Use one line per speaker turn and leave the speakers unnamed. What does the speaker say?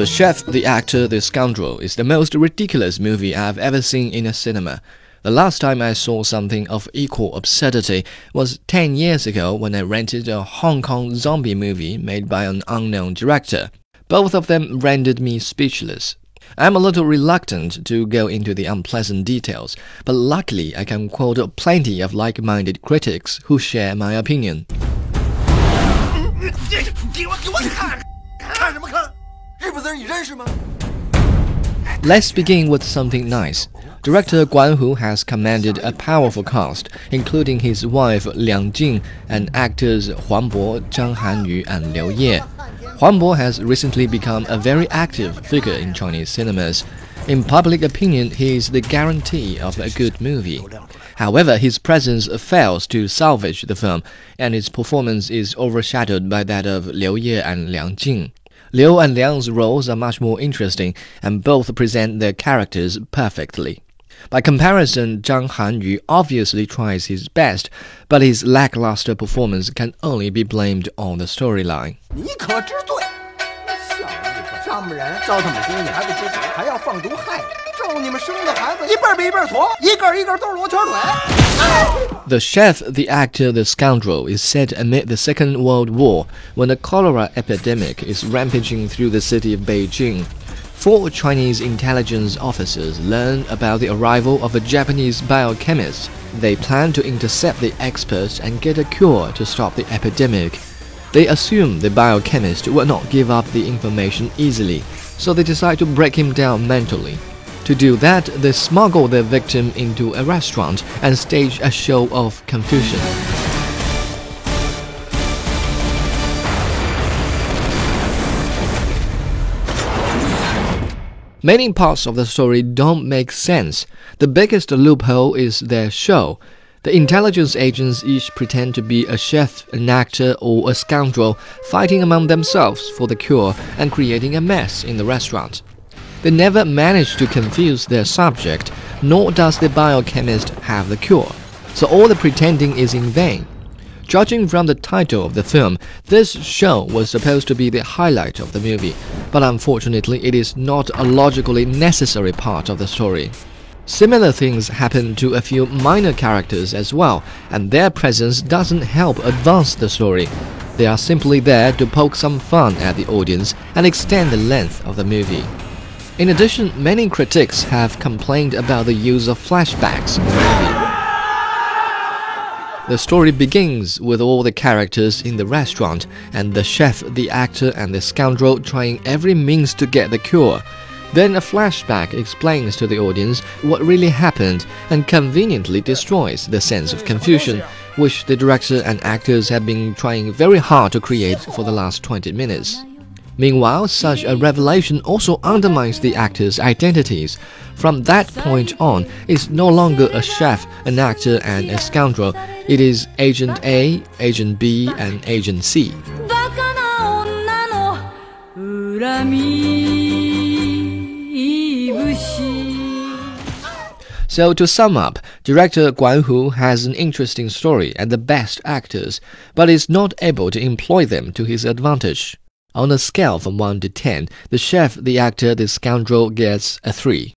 The Chef, the Actor, the Scoundrel is the most ridiculous movie I've ever seen in a cinema. The last time I saw something of equal absurdity was 10 years ago when I rented a Hong Kong zombie movie made by an unknown director. Both of them rendered me speechless. I'm a little reluctant to go into the unpleasant details, but luckily I can quote plenty of like minded critics who share my opinion. Let's begin with something nice. Director Guan Hu has commanded a powerful cast, including his wife Liang Jing and actors Huang Bo, Zhang Hanyu, and Liu Ye. Huang Bo has recently become a very active figure in Chinese cinemas. In public opinion, he is the guarantee of a good movie. However, his presence fails to salvage the film, and his performance is overshadowed by that of Liu Ye and Liang Jing. Liu and Liang's roles are much more interesting, and both present their characters perfectly. By comparison, Zhang Hanyu obviously tries his best, but his lackluster performance can only be blamed on the storyline. 你可知罪？小子，丈母人糟蹋母亲，你还不知足，还要放毒害人，咒你们生的孩子一辈儿比一辈儿矬，一个一个都是罗圈腿。 The chef, the actor, the scoundrel is set amid the Second World War when a cholera epidemic is rampaging through the city of Beijing. Four Chinese intelligence officers learn about the arrival of a Japanese biochemist. They plan to intercept the expert and get a cure to stop the epidemic. They assume the biochemist will not give up the information easily, so they decide to break him down mentally. To do that, they smuggle their victim into a restaurant and stage a show of confusion. Many parts of the story don't make sense. The biggest loophole is their show. The intelligence agents each pretend to be a chef, an actor, or a scoundrel, fighting among themselves for the cure and creating a mess in the restaurant. They never manage to confuse their subject, nor does the biochemist have the cure. So all the pretending is in vain. Judging from the title of the film, this show was supposed to be the highlight of the movie, but unfortunately, it is not a logically necessary part of the story. Similar things happen to a few minor characters as well, and their presence doesn't help advance the story. They are simply there to poke some fun at the audience and extend the length of the movie. In addition, many critics have complained about the use of flashbacks. The story begins with all the characters in the restaurant and the chef, the actor, and the scoundrel trying every means to get the cure. Then a flashback explains to the audience what really happened and conveniently destroys the sense of confusion, which the director and actors have been trying very hard to create for the last 20 minutes. Meanwhile, such a revelation also undermines the actors' identities. From that point on, it's no longer a chef, an actor, and a scoundrel. It is Agent A, Agent B, and Agent C. So to sum up, director Guan Hu has an interesting story and the best actors, but is not able to employ them to his advantage. On a scale from 1 to 10, the chef, the actor, the scoundrel gets a 3.